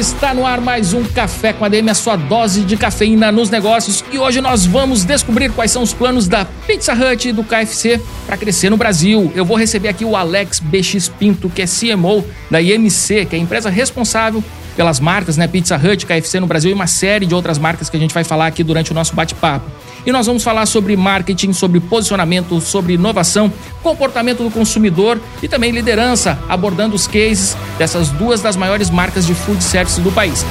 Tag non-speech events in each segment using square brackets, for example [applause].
está no ar mais um Café com a DM, a sua dose de cafeína nos negócios. E hoje nós vamos descobrir quais são os planos da Pizza Hut e do KFC para crescer no Brasil. Eu vou receber aqui o Alex BX Pinto, que é CMO da IMC, que é a empresa responsável pelas marcas, né, Pizza Hut, KFC no Brasil e uma série de outras marcas que a gente vai falar aqui durante o nosso bate-papo. E nós vamos falar sobre marketing, sobre posicionamento, sobre inovação, comportamento do consumidor e também liderança, abordando os cases dessas duas das maiores marcas de food service do país.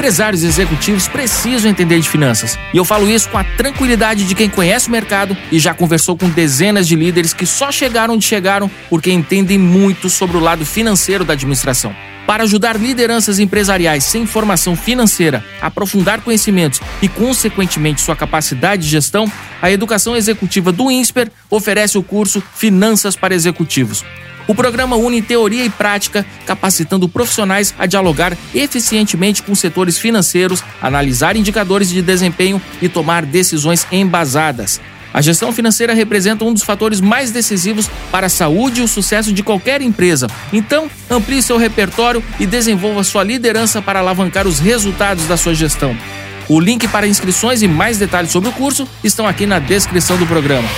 Empresários executivos precisam entender de finanças. E eu falo isso com a tranquilidade de quem conhece o mercado e já conversou com dezenas de líderes que só chegaram onde chegaram porque entendem muito sobre o lado financeiro da administração. Para ajudar lideranças empresariais sem formação financeira a aprofundar conhecimentos e, consequentemente, sua capacidade de gestão, a educação executiva do INSPER oferece o curso Finanças para Executivos. O programa une teoria e prática, capacitando profissionais a dialogar eficientemente com setores financeiros, analisar indicadores de desempenho e tomar decisões embasadas. A gestão financeira representa um dos fatores mais decisivos para a saúde e o sucesso de qualquer empresa. Então, amplie seu repertório e desenvolva sua liderança para alavancar os resultados da sua gestão. O link para inscrições e mais detalhes sobre o curso estão aqui na descrição do programa.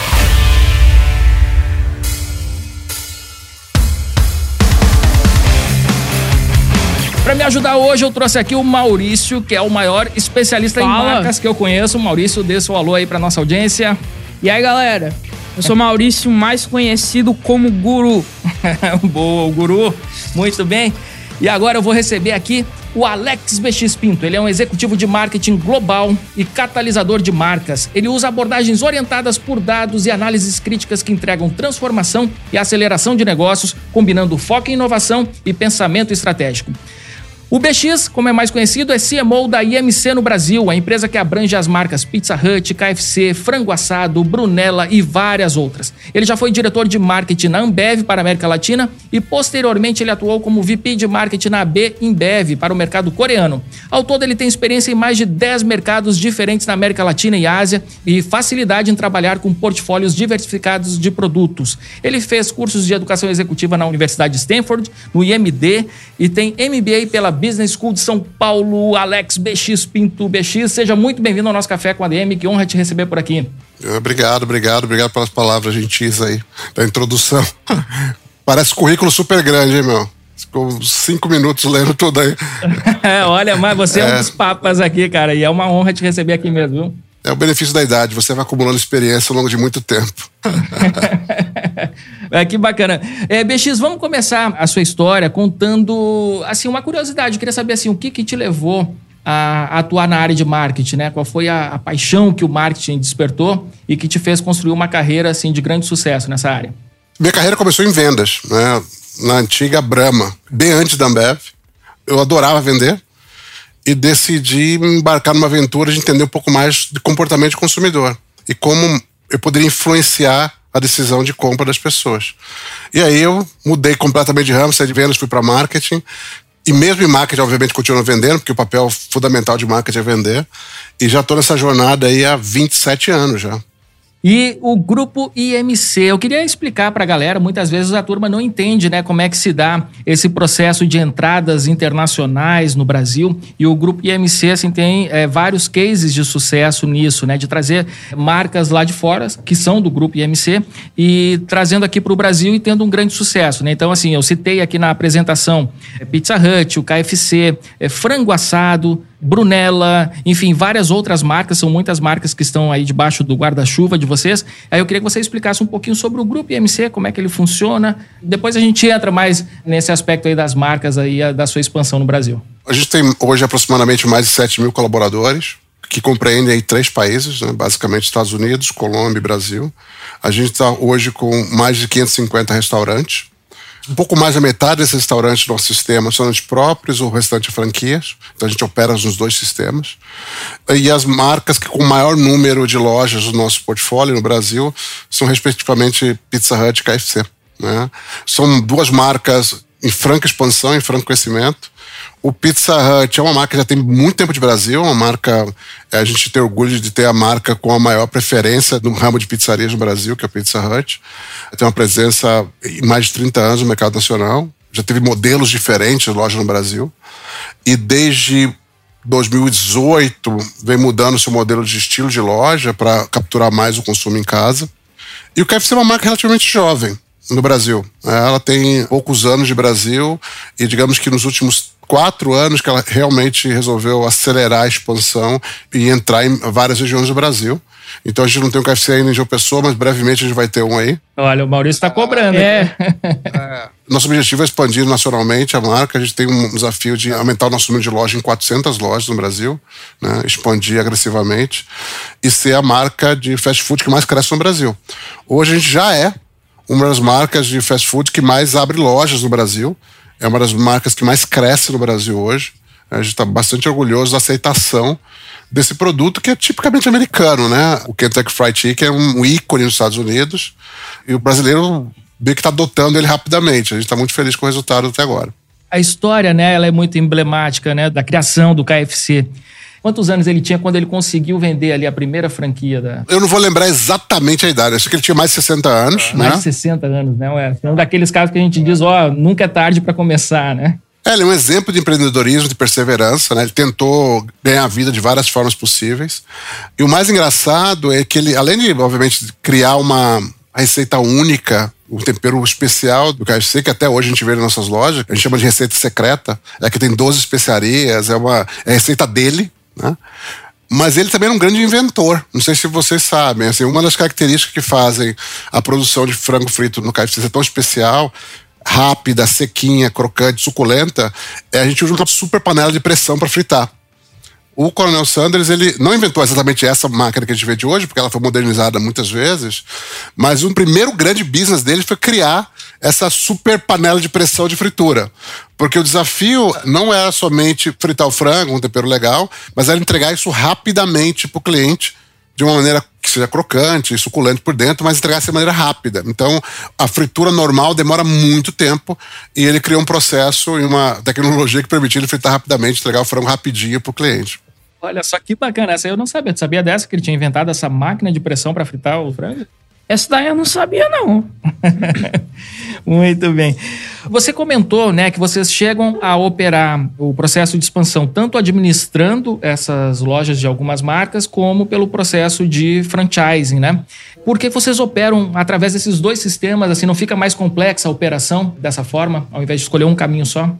Para me ajudar hoje, eu trouxe aqui o Maurício, que é o maior especialista Fala. em marcas que eu conheço. Maurício, dê seu alô aí para nossa audiência. E aí, galera? Eu sou Maurício, mais conhecido como Guru. [laughs] Boa, o Guru. Muito bem. E agora eu vou receber aqui o Alex BX Pinto. Ele é um executivo de marketing global e catalisador de marcas. Ele usa abordagens orientadas por dados e análises críticas que entregam transformação e aceleração de negócios, combinando foco em inovação e pensamento estratégico. O BX, como é mais conhecido, é CMO da IMC no Brasil, a empresa que abrange as marcas Pizza Hut, KFC, Frango Assado, Brunella e várias outras. Ele já foi diretor de marketing na Ambev para a América Latina e posteriormente ele atuou como VP de marketing na AB Imbev para o mercado coreano. Ao todo ele tem experiência em mais de 10 mercados diferentes na América Latina e Ásia e facilidade em trabalhar com portfólios diversificados de produtos. Ele fez cursos de educação executiva na Universidade de Stanford, no IMD e tem MBA pela Business School de São Paulo, Alex BX Pinto BX. Seja muito bem-vindo ao nosso Café com a DM, que honra te receber por aqui. Obrigado, obrigado, obrigado pelas palavras gentis aí, da introdução. [laughs] Parece currículo super grande, hein, meu? Ficou cinco minutos lendo tudo aí. [laughs] é, olha, mas você é. é um dos papas aqui, cara, e é uma honra te receber aqui mesmo, viu? É o benefício da idade, você vai acumulando experiência ao longo de muito tempo. é, [laughs] que bacana. É, BX, vamos começar a sua história contando assim uma curiosidade. Eu queria saber assim, o que, que te levou a atuar na área de marketing, né? Qual foi a, a, paixão que o marketing despertou e que te fez construir uma carreira assim de grande sucesso nessa área? Minha carreira começou em vendas, né? Na antiga Brahma, bem antes da Ambev. Eu adorava vender e decidi embarcar numa aventura de entender um pouco mais de comportamento de consumidor e como eu poderia influenciar a decisão de compra das pessoas. E aí eu mudei completamente de ramo, saí de vendas, fui para marketing. E mesmo em marketing, obviamente, continuo vendendo, porque o papel fundamental de marketing é vender. E já estou nessa jornada aí há 27 anos já. E o grupo IMC, eu queria explicar para a galera, muitas vezes a turma não entende né, como é que se dá esse processo de entradas internacionais no Brasil. E o grupo IMC assim, tem é, vários cases de sucesso nisso, né, de trazer marcas lá de fora, que são do grupo IMC, e trazendo aqui para o Brasil e tendo um grande sucesso. Né? Então, assim, eu citei aqui na apresentação é, Pizza Hut, o KFC, é, Frango Assado, Brunella, enfim, várias outras marcas, são muitas marcas que estão aí debaixo do guarda-chuva de vocês. Aí eu queria que você explicasse um pouquinho sobre o grupo IMC, como é que ele funciona. Depois a gente entra mais nesse aspecto aí das marcas aí, da sua expansão no Brasil. A gente tem hoje aproximadamente mais de 7 mil colaboradores, que compreende aí três países, né? basicamente Estados Unidos, Colômbia e Brasil. A gente está hoje com mais de 550 restaurantes. Um pouco mais da metade desses restaurantes do nosso sistema são próprios, o restante franquias. Então a gente opera nos dois sistemas. E as marcas que com maior número de lojas do nosso portfólio no Brasil são respectivamente Pizza Hut e KFC. Né? São duas marcas em franca expansão, em franco crescimento. O Pizza Hut é uma marca que já tem muito tempo de Brasil, uma marca. É, a gente tem orgulho de ter a marca com a maior preferência no ramo de pizzarias no Brasil, que é o Pizza Hut. Tem uma presença em mais de 30 anos no mercado nacional. Já teve modelos diferentes de loja no Brasil. E desde 2018 vem mudando seu modelo de estilo de loja para capturar mais o consumo em casa. E o KFC é uma marca relativamente jovem no Brasil. Ela tem poucos anos de Brasil e digamos que nos últimos quatro anos que ela realmente resolveu acelerar a expansão e entrar em várias regiões do Brasil. Então a gente não tem um KFC ainda em João Pessoa, mas brevemente a gente vai ter um aí. Olha, o Maurício está cobrando. É. é. Nosso objetivo é expandir nacionalmente a marca. A gente tem um desafio de aumentar o nosso número de lojas em 400 lojas no Brasil, né? expandir agressivamente e ser a marca de fast food que mais cresce no Brasil. Hoje a gente já é uma das marcas de fast food que mais abre lojas no Brasil. É uma das marcas que mais cresce no Brasil hoje. A gente está bastante orgulhoso da aceitação desse produto que é tipicamente americano, né? O Kentucky Fried Chicken é um ícone nos Estados Unidos e o brasileiro vê que está adotando ele rapidamente. A gente está muito feliz com o resultado até agora. A história, né, ela é muito emblemática, né, da criação do KFC. Quantos anos ele tinha quando ele conseguiu vender ali a primeira franquia da. Eu não vou lembrar exatamente a idade, acho que ele tinha mais de 60 anos. Ah, né? Mais de 60 anos, né? É um daqueles casos que a gente diz, ó, nunca é tarde para começar, né? É, ele é um exemplo de empreendedorismo, de perseverança, né? Ele tentou ganhar a vida de várias formas possíveis. E o mais engraçado é que ele, além de, obviamente, criar uma receita única, um tempero especial do KFC, que até hoje a gente vê nas nossas lojas, a gente chama de receita secreta, é que tem 12 especiarias, é uma é a receita dele, né? Mas ele também é um grande inventor. Não sei se vocês sabem. Assim, uma das características que fazem a produção de frango frito no KFC ser tão especial, rápida, sequinha, crocante, suculenta, é a gente usa uma super panela de pressão para fritar. O Coronel Sanders, ele não inventou exatamente essa máquina que a gente vê de hoje, porque ela foi modernizada muitas vezes, mas o primeiro grande business dele foi criar essa super panela de pressão de fritura. Porque o desafio não era somente fritar o frango, um tempero legal, mas era entregar isso rapidamente para o cliente, de uma maneira que seja crocante, suculente por dentro, mas entregar de maneira rápida. Então, a fritura normal demora muito tempo e ele criou um processo e uma tecnologia que permitia ele fritar rapidamente, entregar o frango rapidinho para o cliente. Olha só que bacana, essa eu não sabia. Tu sabia dessa que ele tinha inventado essa máquina de pressão para fritar o frango? Essa daí eu não sabia, não. [laughs] Muito bem. Você comentou, né, que vocês chegam a operar o processo de expansão tanto administrando essas lojas de algumas marcas, como pelo processo de franchising, né? Por que vocês operam através desses dois sistemas? Assim, não fica mais complexa a operação dessa forma, ao invés de escolher um caminho só?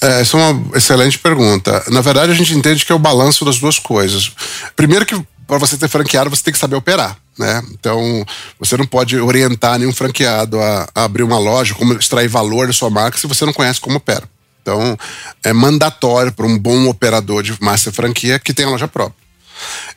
É, essa é uma excelente pergunta. Na verdade, a gente entende que é o balanço das duas coisas. Primeiro que para você ter franqueado, você tem que saber operar. Né? Então, você não pode orientar nenhum franqueado a, a abrir uma loja, como extrair valor da sua marca, se você não conhece como opera. Então, é mandatório para um bom operador de master franquia que tenha loja própria.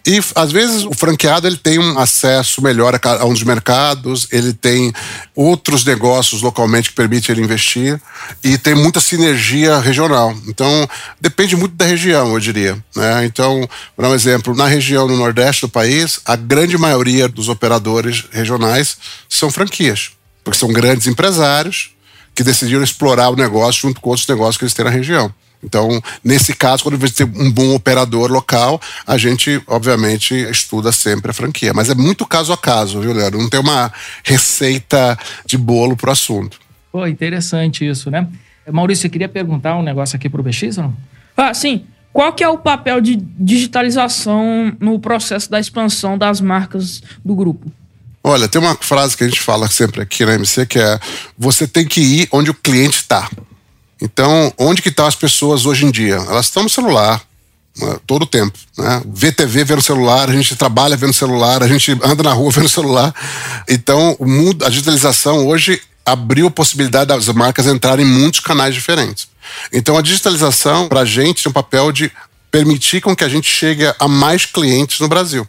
E às vezes o franqueado ele tem um acesso melhor a, um dos mercados, ele tem outros negócios localmente que permite ele investir e tem muita sinergia regional. Então depende muito da região, eu diria. Né? Então, por um exemplo, na região no nordeste do país, a grande maioria dos operadores regionais são franquias, porque são grandes empresários que decidiram explorar o negócio junto com outros negócios que eles têm na região. Então, nesse caso, quando você tem um bom operador local, a gente, obviamente, estuda sempre a franquia. Mas é muito caso a caso, viu, Leandro? Não tem uma receita de bolo pro assunto. Pô, interessante isso, né? Maurício, você queria perguntar um negócio aqui pro BX ou não? Ah, sim. Qual que é o papel de digitalização no processo da expansão das marcas do grupo? Olha, tem uma frase que a gente fala sempre aqui na MC que é: você tem que ir onde o cliente está. Então, onde que estão as pessoas hoje em dia? Elas estão no celular, né, todo o tempo. Né? Vê TV vendo celular, a gente trabalha vendo celular, a gente anda na rua [laughs] vendo celular. Então, o mundo, a digitalização hoje abriu a possibilidade das marcas entrarem em muitos canais diferentes. Então, a digitalização, para a gente, tem um papel de permitir com que a gente chegue a mais clientes no Brasil.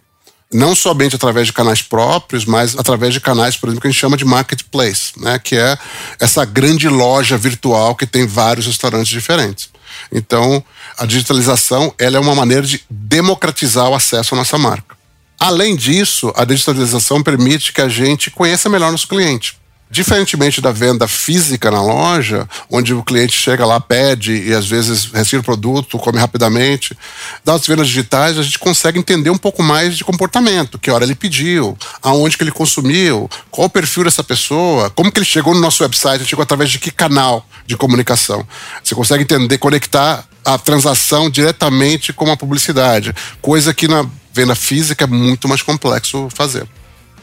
Não somente através de canais próprios, mas através de canais, por exemplo, que a gente chama de marketplace, né? que é essa grande loja virtual que tem vários restaurantes diferentes. Então, a digitalização ela é uma maneira de democratizar o acesso à nossa marca. Além disso, a digitalização permite que a gente conheça melhor nosso cliente. Diferentemente da venda física na loja, onde o cliente chega lá, pede e às vezes retira o produto, come rapidamente, das vendas digitais a gente consegue entender um pouco mais de comportamento, que hora ele pediu, aonde que ele consumiu, qual o perfil dessa pessoa, como que ele chegou no nosso website, chegou através de que canal de comunicação. Você consegue entender, conectar a transação diretamente com a publicidade, coisa que na venda física é muito mais complexo fazer.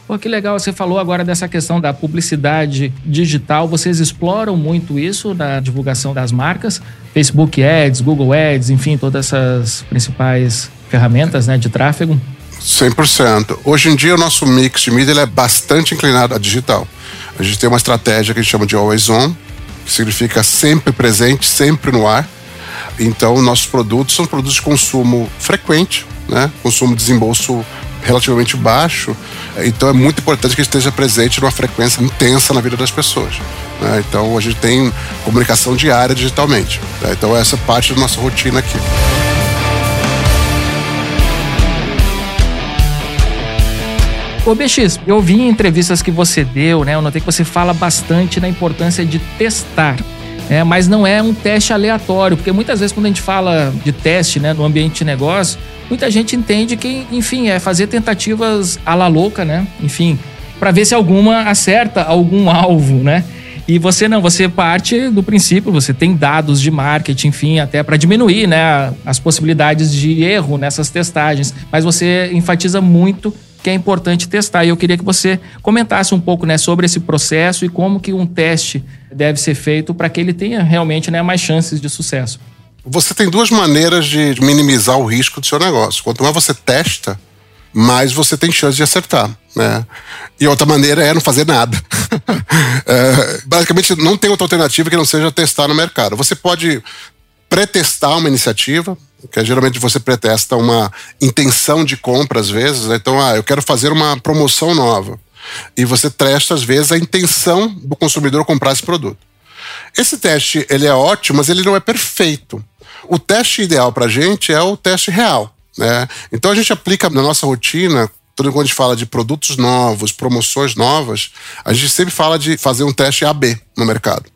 Pô, que legal, você falou agora dessa questão da publicidade digital. Vocês exploram muito isso na divulgação das marcas? Facebook Ads, Google Ads, enfim, todas essas principais ferramentas né, de tráfego? 100%. Hoje em dia, o nosso mix de mídia é bastante inclinado a digital. A gente tem uma estratégia que a gente chama de always on, que significa sempre presente, sempre no ar. Então, nossos produtos são produtos de consumo frequente, né? consumo de desembolso relativamente baixo, então é muito importante que esteja presente numa frequência intensa na vida das pessoas. Né? Então a gente tem comunicação diária digitalmente. Né? Então essa é parte da nossa rotina aqui. Ô BX, eu vi em entrevistas que você deu, né? Eu notei que você fala bastante na importância de testar. É, mas não é um teste aleatório, porque muitas vezes quando a gente fala de teste né, no ambiente de negócio, muita gente entende que, enfim, é fazer tentativas à la louca, né? Enfim, para ver se alguma acerta algum [laughs] alvo, né? E você não, você parte do princípio, você tem dados de marketing, enfim, até para diminuir né, as possibilidades de erro nessas testagens. Mas você enfatiza muito que é importante testar. E eu queria que você comentasse um pouco né, sobre esse processo e como que um teste deve ser feito para que ele tenha realmente né, mais chances de sucesso. Você tem duas maneiras de minimizar o risco do seu negócio. Quanto mais você testa, mais você tem chance de acertar. Né? E outra maneira é não fazer nada. [laughs] é, basicamente, não tem outra alternativa que não seja testar no mercado. Você pode pré-testar uma iniciativa, que é, geralmente você pretesta uma intenção de compra às vezes. Né? Então, ah, eu quero fazer uma promoção nova. E você testa, às vezes, a intenção do consumidor comprar esse produto. Esse teste ele é ótimo, mas ele não é perfeito. O teste ideal para a gente é o teste real. Né? Então a gente aplica na nossa rotina, quando a gente fala de produtos novos, promoções novas, a gente sempre fala de fazer um teste AB no mercado,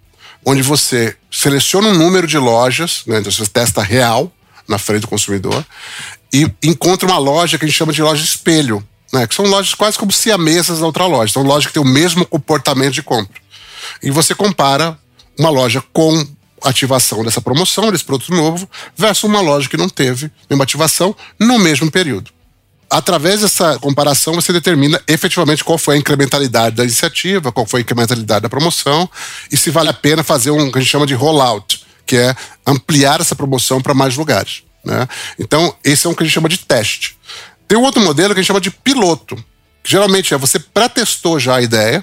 onde você seleciona um número de lojas, né? então você testa real na frente do consumidor, e encontra uma loja que a gente chama de loja espelho, né? que são lojas quase como siamesas da outra loja, são lojas que têm o mesmo comportamento de compra. E você compara uma loja com ativação dessa promoção, desse produto novo, versus uma loja que não teve nenhuma ativação no mesmo período. Através dessa comparação, você determina efetivamente qual foi a incrementalidade da iniciativa, qual foi a incrementalidade da promoção e se vale a pena fazer um que a gente chama de rollout, que é ampliar essa promoção para mais lugares. Né? Então, esse é um que a gente chama de teste. Tem um outro modelo que a gente chama de piloto, que geralmente é você pré-testou já a ideia,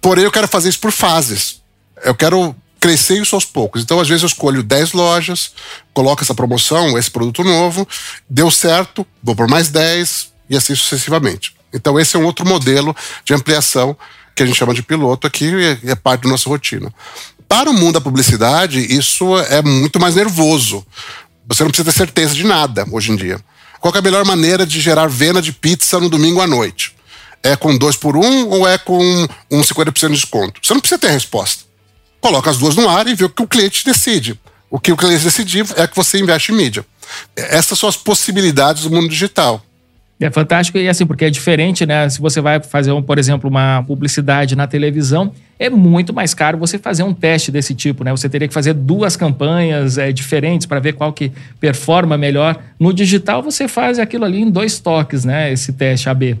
porém eu quero fazer isso por fases. Eu quero crescer isso aos poucos. Então, às vezes, eu escolho 10 lojas, coloco essa promoção, esse produto novo, deu certo, vou por mais 10 e assim sucessivamente. Então, esse é um outro modelo de ampliação que a gente chama de piloto aqui e é parte da nossa rotina. Para o mundo da publicidade, isso é muito mais nervoso. Você não precisa ter certeza de nada hoje em dia. Qual é a melhor maneira de gerar venda de pizza no domingo à noite? É com dois por um ou é com um 50% de desconto? Você não precisa ter resposta coloca as duas no ar e vê o que o cliente decide. O que o cliente decidir é que você investe em mídia. Essas são as possibilidades do mundo digital. É fantástico e assim, porque é diferente, né? Se você vai fazer, um, por exemplo, uma publicidade na televisão, é muito mais caro você fazer um teste desse tipo, né? Você teria que fazer duas campanhas é, diferentes para ver qual que performa melhor. No digital, você faz aquilo ali em dois toques, né? Esse teste AB.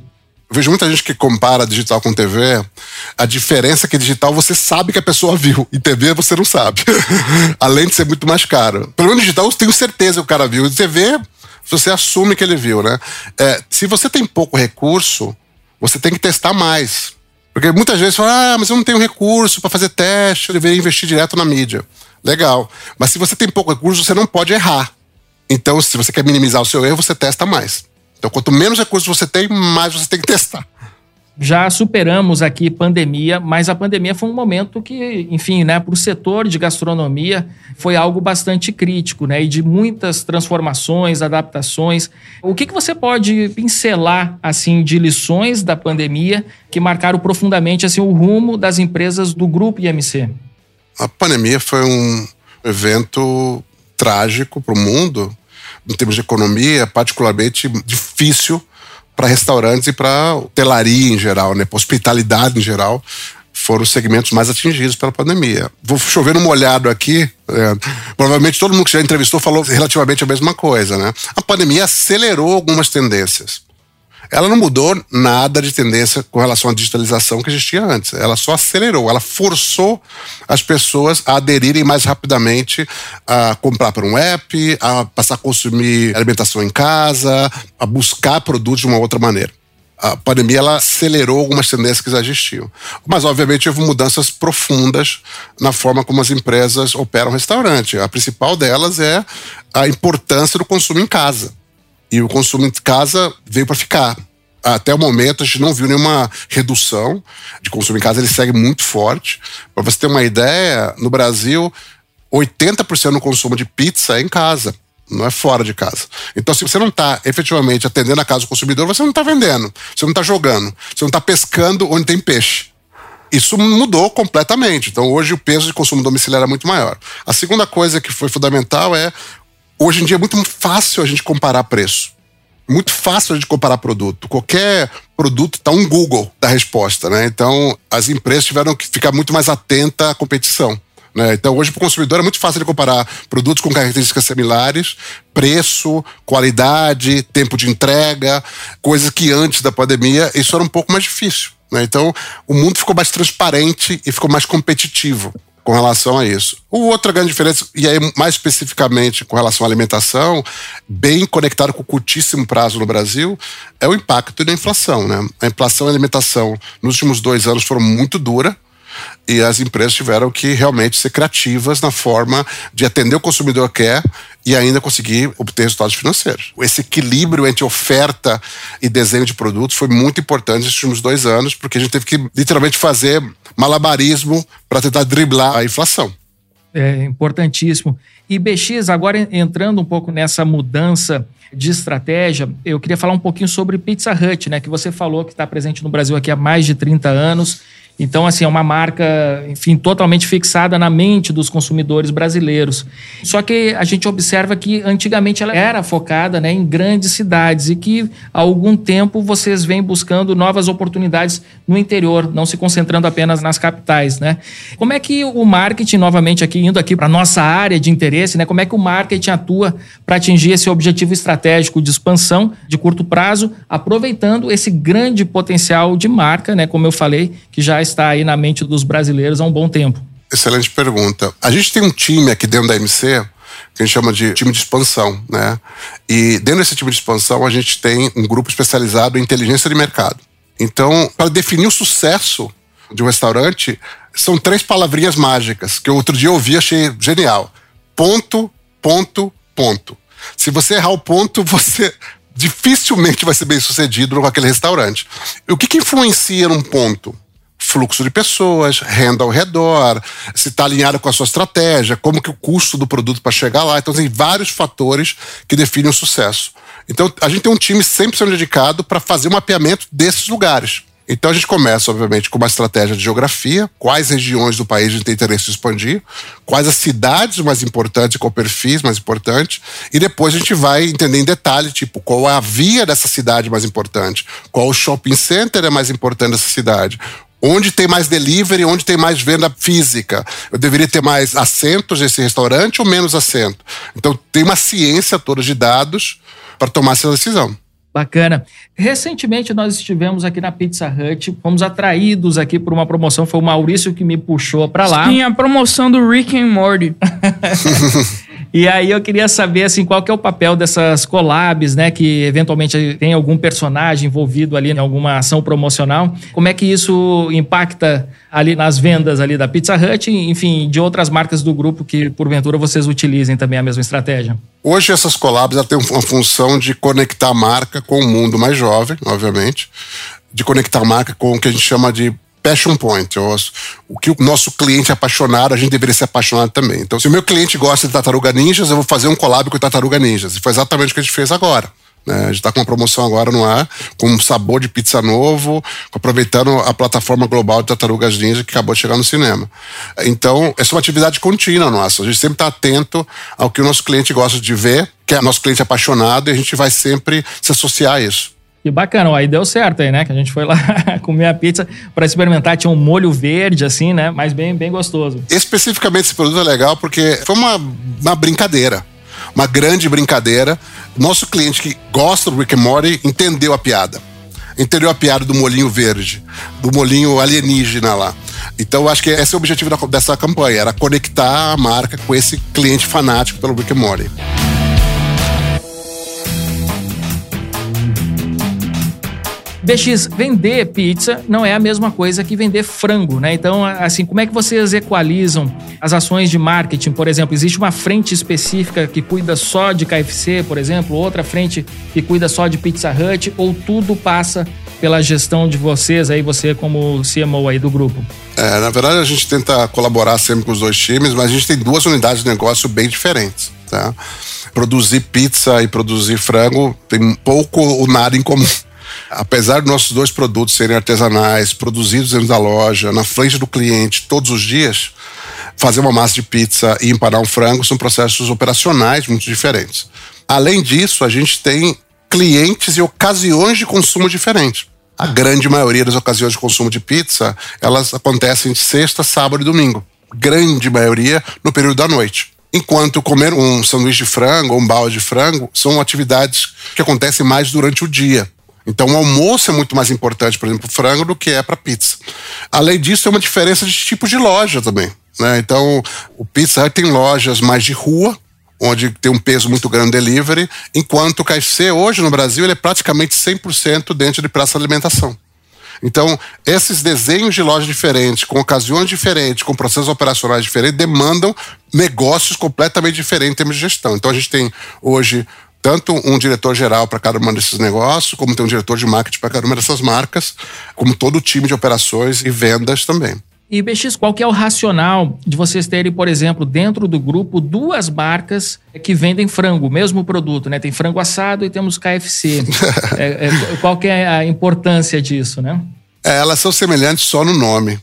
Eu vejo muita gente que compara digital com TV. A diferença é que digital você sabe que a pessoa viu, e TV você não sabe. [laughs] Além de ser muito mais caro. Pelo menos digital eu tenho certeza que o cara viu. E TV, você assume que ele viu, né? É, se você tem pouco recurso, você tem que testar mais. Porque muitas vezes fala, ah, mas eu não tenho recurso para fazer teste, eu deveria investir direto na mídia. Legal. Mas se você tem pouco recurso, você não pode errar. Então, se você quer minimizar o seu erro, você testa mais. Então, quanto menos recursos você tem, mais você tem que testar já superamos aqui pandemia, mas a pandemia foi um momento que, enfim, né, para o setor de gastronomia foi algo bastante crítico, né, e de muitas transformações, adaptações. O que, que você pode pincelar assim de lições da pandemia que marcaram profundamente assim o rumo das empresas do grupo IMC? A pandemia foi um evento trágico para o mundo, em termos de economia, particularmente difícil para restaurantes e para hotelaria em geral, né? Para hospitalidade em geral, foram os segmentos mais atingidos pela pandemia. Vou chover no molhado aqui. É, provavelmente todo mundo que já entrevistou falou relativamente a mesma coisa, né? A pandemia acelerou algumas tendências ela não mudou nada de tendência com relação à digitalização que existia antes. Ela só acelerou, ela forçou as pessoas a aderirem mais rapidamente a comprar por um app, a passar a consumir alimentação em casa, a buscar produtos de uma outra maneira a pandemia ela acelerou algumas tendências que já existiam. Mas, obviamente, houve mudanças profundas na forma como as empresas operam restaurante. A principal delas é a importância do consumo em casa. E o consumo em casa veio para ficar. Até o momento a gente não viu nenhuma redução de consumo em casa, ele segue muito forte. Para você ter uma ideia, no Brasil, 80% do consumo de pizza é em casa não é fora de casa. Então, se você não está efetivamente atendendo a casa do consumidor, você não está vendendo, você não está jogando, você não está pescando onde tem peixe. Isso mudou completamente. Então, hoje o peso de consumo domiciliar é muito maior. A segunda coisa que foi fundamental é hoje em dia é muito fácil a gente comparar preço. Muito fácil a gente comparar produto. Qualquer produto está um Google da resposta, né? Então, as empresas tiveram que ficar muito mais atentas à competição. Né? Então, hoje, para o consumidor, é muito fácil de comparar produtos com características similares, preço, qualidade, tempo de entrega, coisas que antes da pandemia isso era um pouco mais difícil. Né? Então, o mundo ficou mais transparente e ficou mais competitivo com relação a isso. O outra grande diferença, e aí mais especificamente com relação à alimentação, bem conectado com o curtíssimo prazo no Brasil, é o impacto da inflação. Né? A inflação e a alimentação nos últimos dois anos foram muito dura e as empresas tiveram que realmente ser criativas na forma de atender o consumidor quer e ainda conseguir obter resultados financeiros. Esse equilíbrio entre oferta e desenho de produtos foi muito importante nesses últimos dois anos, porque a gente teve que literalmente fazer malabarismo para tentar driblar a inflação. É importantíssimo. E BX, agora entrando um pouco nessa mudança de estratégia, eu queria falar um pouquinho sobre Pizza Hut, né? Que você falou que está presente no Brasil aqui há mais de 30 anos então, assim, é uma marca, enfim, totalmente fixada na mente dos consumidores brasileiros. Só que a gente observa que antigamente ela era focada né, em grandes cidades e que há algum tempo vocês vêm buscando novas oportunidades no interior, não se concentrando apenas nas capitais, né? Como é que o marketing, novamente aqui, indo aqui para nossa área de interesse, né? Como é que o marketing atua para atingir esse objetivo estratégico de expansão de curto prazo, aproveitando esse grande potencial de marca, né? Como eu falei, que já está aí na mente dos brasileiros há um bom tempo? Excelente pergunta. A gente tem um time aqui dentro da MC que a gente chama de time de expansão, né? E dentro desse time de expansão a gente tem um grupo especializado em inteligência de mercado. Então, para definir o sucesso de um restaurante, são três palavrinhas mágicas que eu outro dia ouvi achei genial. Ponto, ponto, ponto. Se você errar o ponto, [laughs] você dificilmente vai ser bem sucedido com aquele restaurante. E o que, que influencia num ponto? Fluxo de pessoas, renda ao redor, se está alinhado com a sua estratégia, como que o custo do produto para chegar lá. Então tem vários fatores que definem o sucesso. Então a gente tem um time sempre sendo dedicado para fazer um mapeamento desses lugares. Então a gente começa, obviamente, com uma estratégia de geografia, quais regiões do país a gente tem interesse em expandir, quais as cidades mais importantes, qual perfis mais importante, e depois a gente vai entender em detalhe, tipo, qual é a via dessa cidade mais importante, qual o shopping center é mais importante dessa cidade, Onde tem mais delivery, onde tem mais venda física? Eu deveria ter mais assentos nesse restaurante ou menos assento? Então, tem uma ciência toda de dados para tomar essa decisão. Bacana. Recentemente nós estivemos aqui na Pizza Hut, fomos atraídos aqui por uma promoção, foi o Maurício que me puxou para lá. Sim, a promoção do Rick and Morty. [laughs] E aí eu queria saber assim, qual que é o papel dessas collabs, né, que eventualmente tem algum personagem envolvido ali em alguma ação promocional. Como é que isso impacta ali nas vendas ali da Pizza Hut, enfim, de outras marcas do grupo que porventura vocês utilizem também a mesma estratégia? Hoje essas collabs têm uma função de conectar a marca com o mundo mais jovem, obviamente, de conectar a marca com o que a gente chama de passion point. O que o nosso cliente é apaixonado, a gente deveria ser apaixonado também. Então, se o meu cliente gosta de Tartaruga Ninjas, eu vou fazer um collab com Tartaruga Ninjas. E foi exatamente o que a gente fez agora. Né? A gente está com uma promoção agora no ar, com um sabor de pizza novo, aproveitando a plataforma global de Tartarugas Ninja que acabou de chegar no cinema. Então, essa é uma atividade contínua nossa. A gente sempre está atento ao que o nosso cliente gosta de ver, que é nosso cliente apaixonado, e a gente vai sempre se associar a isso. Que bacana, aí deu certo aí, né? Que a gente foi lá [laughs] comer a pizza para experimentar, tinha um molho verde, assim, né? Mas bem, bem gostoso. Especificamente esse produto é legal porque foi uma, uma brincadeira, uma grande brincadeira. Nosso cliente que gosta do Rick and Morty entendeu a piada. Entendeu a piada do molinho verde, do molinho alienígena lá. Então, acho que esse é o objetivo dessa campanha, era conectar a marca com esse cliente fanático pelo Rick and Morty. BX, vender pizza não é a mesma coisa que vender frango, né? Então, assim, como é que vocês equalizam as ações de marketing? Por exemplo, existe uma frente específica que cuida só de KFC, por exemplo, outra frente que cuida só de Pizza Hut, ou tudo passa pela gestão de vocês aí, você como CMO aí do grupo? É, na verdade, a gente tenta colaborar sempre com os dois times, mas a gente tem duas unidades de negócio bem diferentes, tá? Produzir pizza e produzir frango tem pouco ou nada em comum. Apesar dos nossos dois produtos serem artesanais, produzidos dentro da loja, na frente do cliente, todos os dias, fazer uma massa de pizza e empanar um frango são processos operacionais muito diferentes. Além disso, a gente tem clientes e ocasiões de consumo diferentes. A grande maioria das ocasiões de consumo de pizza, elas acontecem de sexta, sábado e domingo. Grande maioria no período da noite. Enquanto comer um sanduíche de frango ou um balde de frango são atividades que acontecem mais durante o dia. Então, o almoço é muito mais importante, por exemplo, frango, do que é para pizza. Além disso, tem uma diferença de tipo de loja também. Né? Então, o Pizza Hut tem lojas mais de rua, onde tem um peso muito grande delivery, enquanto o KFC, hoje no Brasil, ele é praticamente 100% dentro de praça de alimentação. Então, esses desenhos de loja diferentes, com ocasiões diferentes, com processos operacionais diferentes, demandam negócios completamente diferentes em termos de gestão. Então, a gente tem hoje tanto um diretor geral para cada um desses negócios, como tem um diretor de marketing para cada uma dessas marcas, como todo o time de operações e vendas também. E BX, qual que é o racional de vocês terem, por exemplo, dentro do grupo, duas marcas que vendem frango, o mesmo produto, né? Tem frango assado e temos KFC. [laughs] é, é, qual que é a importância disso, né? É, elas são semelhantes só no nome.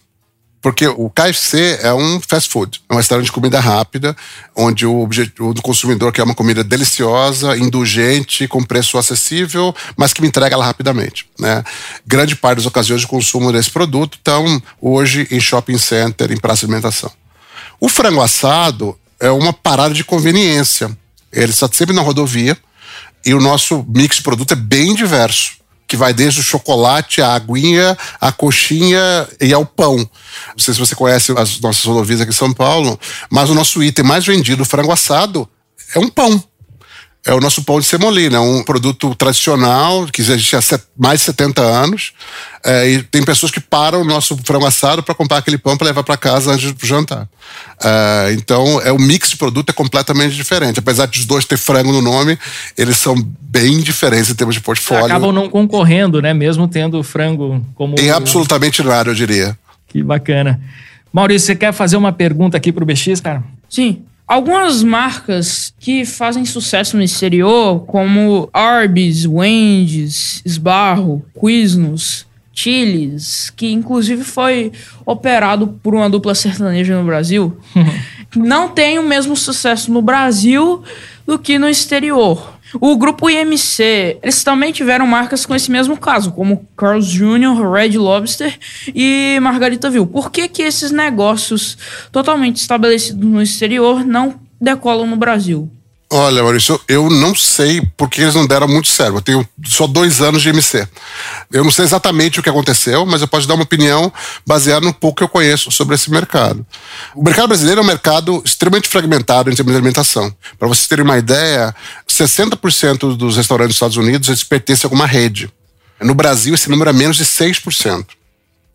Porque o KFC é um fast food, é um restaurante de comida rápida, onde o objetivo do consumidor quer uma comida deliciosa, indulgente, com preço acessível, mas que me entrega ela rapidamente. Né? Grande parte das ocasiões de consumo desse produto estão hoje em shopping center, em praça de alimentação. O frango assado é uma parada de conveniência. Ele está sempre na rodovia e o nosso mix de produto é bem diverso que vai desde o chocolate, a aguinha, a coxinha e ao pão. Não sei se você conhece as nossas rodovias aqui em São Paulo, mas o nosso item mais vendido, frango assado, é um pão é o nosso pão de semolina, é um produto tradicional que existe há mais de 70 anos. É, e tem pessoas que param o nosso frango assado para comprar aquele pão para levar para casa antes do jantar. É, então, é o mix de produto é completamente diferente. Apesar de os dois ter frango no nome, eles são bem diferentes em termos de portfólio. Acabam não concorrendo, né? Mesmo tendo frango como. Em absolutamente nada, eu diria. Que bacana. Maurício, você quer fazer uma pergunta aqui para o BX, cara? Sim. Algumas marcas que fazem sucesso no exterior, como Arby's, Wendy's, Sbarro, Quiznos, Chili's, que inclusive foi operado por uma dupla sertaneja no Brasil, [laughs] não tem o mesmo sucesso no Brasil do que no exterior. O grupo IMC, eles também tiveram marcas com esse mesmo caso, como Carl's Jr., Red Lobster e Margaritaville. Por que, que esses negócios totalmente estabelecidos no exterior não decolam no Brasil? Olha, Maurício, eu não sei porque eles não deram muito certo. Eu tenho só dois anos de MC. Eu não sei exatamente o que aconteceu, mas eu posso dar uma opinião baseada no pouco que eu conheço sobre esse mercado. O mercado brasileiro é um mercado extremamente fragmentado em termos de alimentação. Para vocês terem uma ideia, 60% dos restaurantes dos Estados Unidos eles pertencem a alguma rede. No Brasil, esse número é menos de 6%.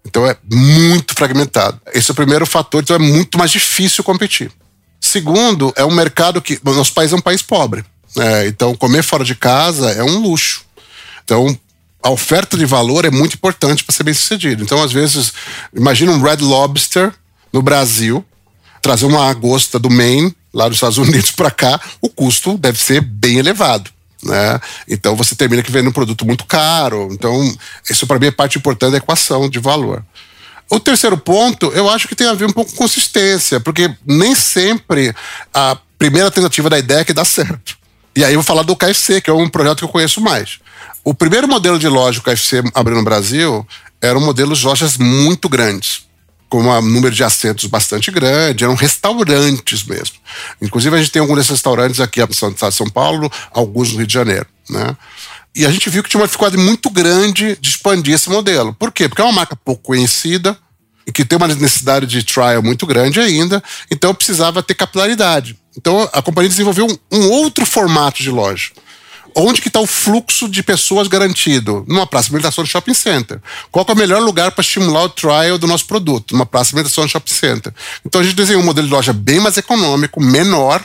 Então é muito fragmentado. Esse é o primeiro fator, então é muito mais difícil competir. Segundo, é um mercado que. Nosso país é um país pobre. Né? então, comer fora de casa é um luxo. Então, a oferta de valor é muito importante para ser bem sucedido. Então, às vezes, imagina um Red Lobster no Brasil, trazer uma lagosta do Maine, lá dos Estados [laughs] Unidos, para cá, o custo deve ser bem elevado. Né? Então, você termina que vende um produto muito caro. Então, isso para mim é parte importante da equação de valor. O terceiro ponto, eu acho que tem a ver um pouco com consistência, porque nem sempre a primeira tentativa da ideia é que dá certo. E aí eu vou falar do KFC, que é um projeto que eu conheço mais. O primeiro modelo de loja que o KFC abriu no Brasil era um modelo de lojas muito grandes, com um número de assentos bastante grande, eram restaurantes mesmo. Inclusive, a gente tem alguns desses restaurantes aqui no estado de São Paulo, alguns no Rio de Janeiro. Né? E a gente viu que tinha uma dificuldade muito grande de expandir esse modelo. Por quê? Porque é uma marca pouco conhecida e que tem uma necessidade de trial muito grande ainda, então precisava ter capilaridade. Então a companhia desenvolveu um, um outro formato de loja. Onde que está o fluxo de pessoas garantido? Numa praça de alimentação de shopping center. Qual é o melhor lugar para estimular o trial do nosso produto? Numa praça de alimentação de shopping center. Então a gente desenhou um modelo de loja bem mais econômico, menor,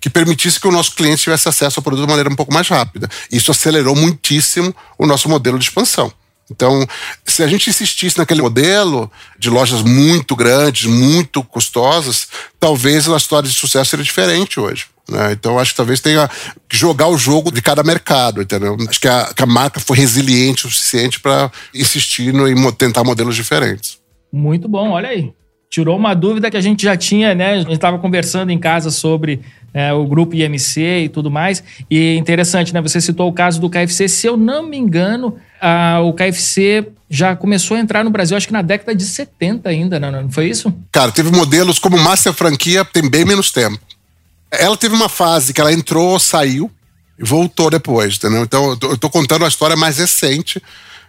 que permitisse que o nosso cliente tivesse acesso ao produto de maneira um pouco mais rápida. Isso acelerou muitíssimo o nosso modelo de expansão. Então, se a gente insistisse naquele modelo de lojas muito grandes, muito custosas, talvez a história de sucesso seria diferente hoje. Né? Então, acho que talvez tenha que jogar o jogo de cada mercado, entendeu? Acho que a, que a marca foi resiliente o suficiente para insistir no, em tentar modelos diferentes. Muito bom, olha aí. Tirou uma dúvida que a gente já tinha, né? A gente estava conversando em casa sobre é, o grupo IMC e tudo mais. E interessante, né? Você citou o caso do KFC. Se eu não me engano, a, o KFC já começou a entrar no Brasil, acho que na década de 70 ainda, não, não foi isso? Cara, teve modelos como Master Franquia, tem bem menos tempo. Ela teve uma fase que ela entrou, saiu e voltou depois, entendeu? Então, eu tô contando a história mais recente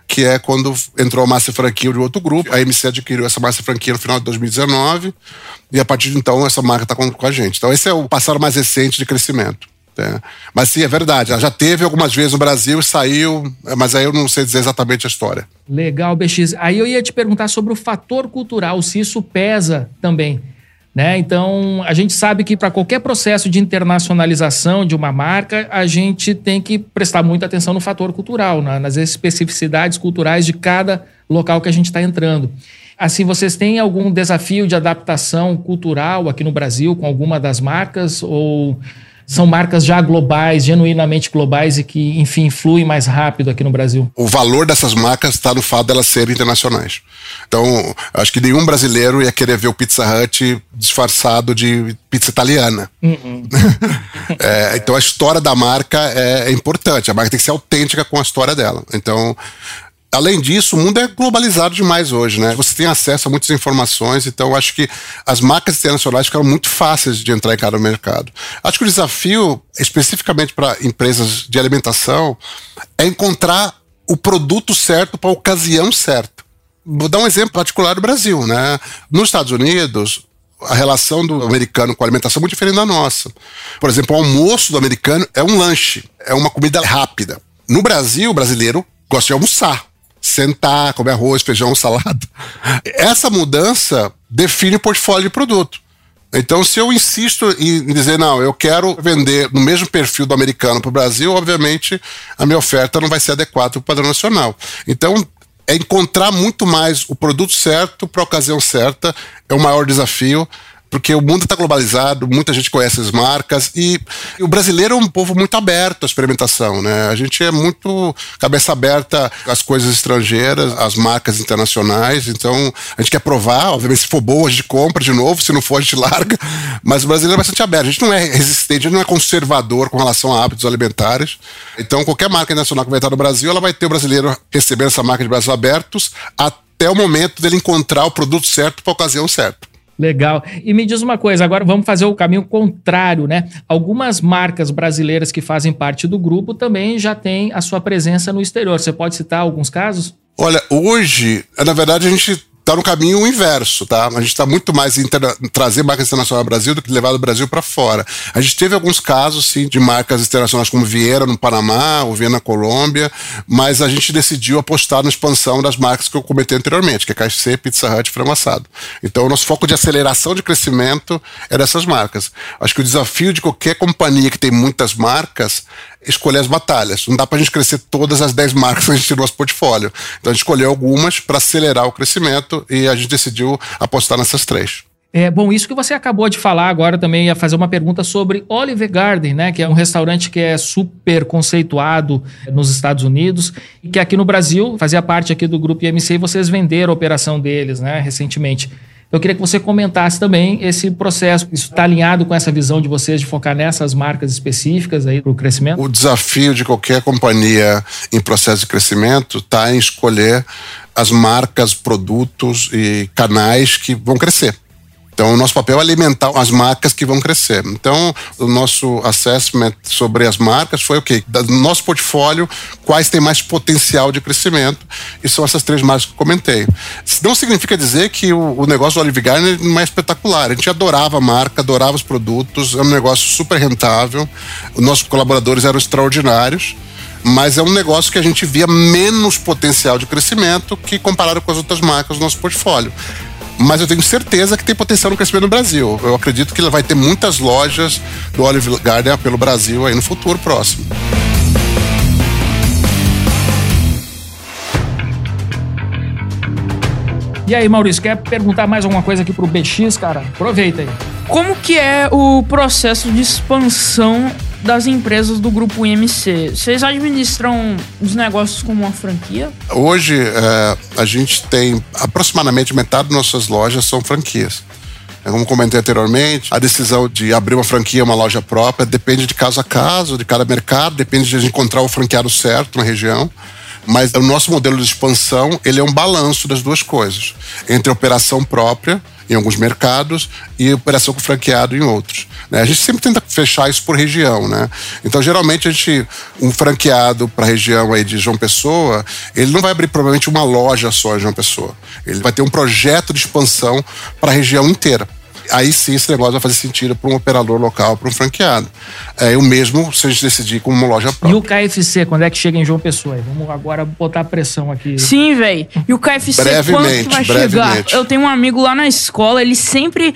que é quando entrou a Márcia Franquia de outro grupo. A MC adquiriu essa Márcia Franquia no final de 2019 e a partir de então essa marca está com, com, a gente. Então esse é o passado mais recente de crescimento. Né? Mas sim, é verdade. Ela já teve algumas vezes no Brasil e saiu, mas aí eu não sei dizer exatamente a história. Legal, BX. Aí eu ia te perguntar sobre o fator cultural, se isso pesa também. Né? Então, a gente sabe que para qualquer processo de internacionalização de uma marca, a gente tem que prestar muita atenção no fator cultural, na, nas especificidades culturais de cada local que a gente está entrando. Assim, vocês têm algum desafio de adaptação cultural aqui no Brasil com alguma das marcas? Ou são marcas já globais, genuinamente globais e que, enfim, fluem mais rápido aqui no Brasil? O valor dessas marcas está no fato delas serem internacionais. Então, acho que nenhum brasileiro ia querer ver o Pizza Hut disfarçado de pizza italiana. Uhum. [laughs] é, então, a história da marca é, é importante. A marca tem que ser autêntica com a história dela. Então, Além disso, o mundo é globalizado demais hoje, né? Você tem acesso a muitas informações, então acho que as marcas internacionais ficaram muito fáceis de entrar em cada mercado. Acho que o desafio, especificamente para empresas de alimentação, é encontrar o produto certo para a ocasião certa. Vou dar um exemplo particular do Brasil, né? Nos Estados Unidos, a relação do americano com a alimentação é muito diferente da nossa. Por exemplo, o almoço do americano é um lanche, é uma comida rápida. No Brasil, o brasileiro gosta de almoçar sentar, comer arroz, feijão, salada. Essa mudança define o portfólio de produto. Então, se eu insisto em dizer, não, eu quero vender no mesmo perfil do americano para o Brasil, obviamente a minha oferta não vai ser adequada para o padrão nacional. Então, é encontrar muito mais o produto certo para a ocasião certa, é o maior desafio porque o mundo está globalizado, muita gente conhece as marcas e, e, o brasileiro é um povo muito aberto à experimentação, né? A gente é muito cabeça aberta às coisas estrangeiras, às marcas internacionais, então a gente quer provar, obviamente se for boa a gente compra de novo, se não for a gente larga, mas o brasileiro é bastante aberto, a gente não é resistente, a gente não é conservador com relação a hábitos alimentares, então qualquer marca internacional que vai estar no Brasil, ela vai ter o brasileiro recebendo essa marca de braços abertos até o momento dele encontrar o produto certo para a ocasião certa. Legal. E me diz uma coisa, agora vamos fazer o caminho contrário, né? Algumas marcas brasileiras que fazem parte do grupo também já têm a sua presença no exterior. Você pode citar alguns casos? Olha, hoje, na verdade, a gente está no caminho inverso, tá? A gente está muito mais em trazer marcas internacionais ao Brasil do que levar do Brasil para fora. A gente teve alguns casos, sim, de marcas internacionais como Vieira no Panamá, ou Vieira na Colômbia, mas a gente decidiu apostar na expansão das marcas que eu comentei anteriormente, que é KFC, Pizza Hut e Frango Assado. Então, o nosso foco de aceleração de crescimento é dessas marcas. Acho que o desafio de qualquer companhia que tem muitas marcas escolher as batalhas. Não dá para a gente crescer todas as 10 marcas que a gente no nosso portfólio. Então a gente escolheu algumas para acelerar o crescimento e a gente decidiu apostar nessas três. É, bom, isso que você acabou de falar agora também ia fazer uma pergunta sobre Olive Garden, né? Que é um restaurante que é super conceituado nos Estados Unidos e que aqui no Brasil fazia parte aqui do grupo IMC e vocês venderam a operação deles, né? Recentemente. Eu queria que você comentasse também esse processo. Isso está alinhado com essa visão de vocês de focar nessas marcas específicas aí para o crescimento? O desafio de qualquer companhia em processo de crescimento está em escolher as marcas, produtos e canais que vão crescer. Então, o nosso papel é alimentar as marcas que vão crescer. Então, o nosso assessment sobre as marcas foi o quê? Do nosso portfólio, quais têm mais potencial de crescimento? E são essas três marcas que eu comentei. Não significa dizer que o, o negócio do Olive Garden não é espetacular. A gente adorava a marca, adorava os produtos, é um negócio super rentável. Os nossos colaboradores eram extraordinários mas é um negócio que a gente via menos potencial de crescimento que comparado com as outras marcas do nosso portfólio mas eu tenho certeza que tem potencial no crescimento no Brasil. Eu acredito que ele vai ter muitas lojas do Olive Garden pelo Brasil aí no futuro próximo. E aí, Maurício, quer perguntar mais alguma coisa aqui pro BX, cara? Aproveita aí. Como que é o processo de expansão das empresas do grupo IMC. Vocês administram os negócios como uma franquia? Hoje, é, a gente tem aproximadamente metade das nossas lojas são franquias. É, como comentei anteriormente, a decisão de abrir uma franquia, uma loja própria, depende de caso a caso, de cada mercado, depende de encontrar o franqueado certo na região. Mas o nosso modelo de expansão, ele é um balanço das duas coisas. Entre a operação própria, em alguns mercados, e operação com franqueado em outros. Né? A gente sempre tenta fechar isso por região, né? Então, geralmente, a gente, um franqueado para a região aí de João Pessoa, ele não vai abrir provavelmente uma loja só em João Pessoa. Ele vai ter um projeto de expansão para a região inteira aí sim esse negócio vai fazer sentido para um operador local, para um franqueado. É o mesmo se a gente decidir com uma loja própria. E o KFC, quando é que chega em João Pessoa? Vamos agora botar pressão aqui. Sim, velho. E o KFC, brevemente, quando que vai brevemente. chegar? Eu tenho um amigo lá na escola, ele sempre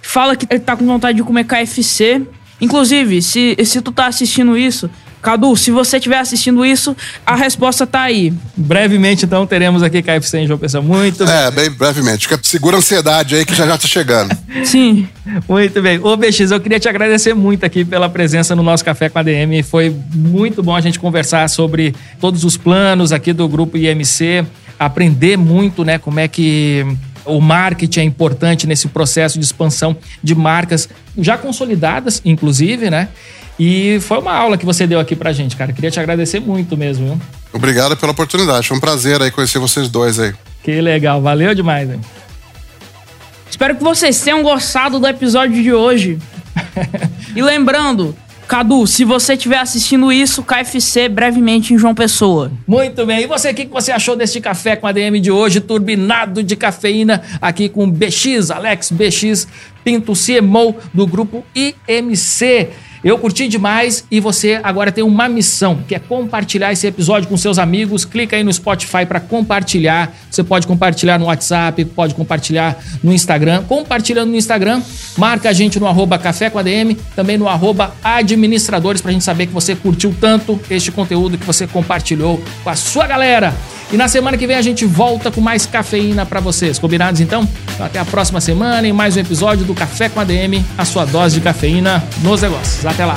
fala que ele tá com vontade de comer KFC. Inclusive, se, se tu tá assistindo isso, Cadu, se você estiver assistindo isso, a resposta tá aí. Brevemente, então, teremos aqui KFC em João Pessoa. Muito É, bem brevemente. Segura a ansiedade aí que já já tá chegando. [laughs] Sim. Muito bem. Ô, BX, eu queria te agradecer muito aqui pela presença no nosso Café com a DM. Foi muito bom a gente conversar sobre todos os planos aqui do Grupo IMC, aprender muito, né, como é que o marketing é importante nesse processo de expansão de marcas já consolidadas, inclusive, né? E foi uma aula que você deu aqui pra gente, cara. Queria te agradecer muito mesmo. Viu? Obrigado pela oportunidade. Foi um prazer aí conhecer vocês dois aí. Que legal. Valeu demais, hein? Espero que vocês tenham gostado do episódio de hoje. [laughs] e lembrando, Cadu, se você estiver assistindo isso, KFC brevemente em João Pessoa. Muito bem. E você, o que você achou deste café com a DM de hoje, turbinado de cafeína, aqui com BX, Alex BX Pinto CMO do grupo IMC. Eu curti demais e você agora tem uma missão, que é compartilhar esse episódio com seus amigos. Clica aí no Spotify para compartilhar. Você pode compartilhar no WhatsApp, pode compartilhar no Instagram. Compartilhando no Instagram, marca a gente no arroba Café com ADM, também no arroba administradores, para a gente saber que você curtiu tanto este conteúdo que você compartilhou com a sua galera. E na semana que vem a gente volta com mais cafeína para vocês. Combinados então? então? Até a próxima semana em mais um episódio do Café com a DM, a sua dose de cafeína nos negócios. Até lá.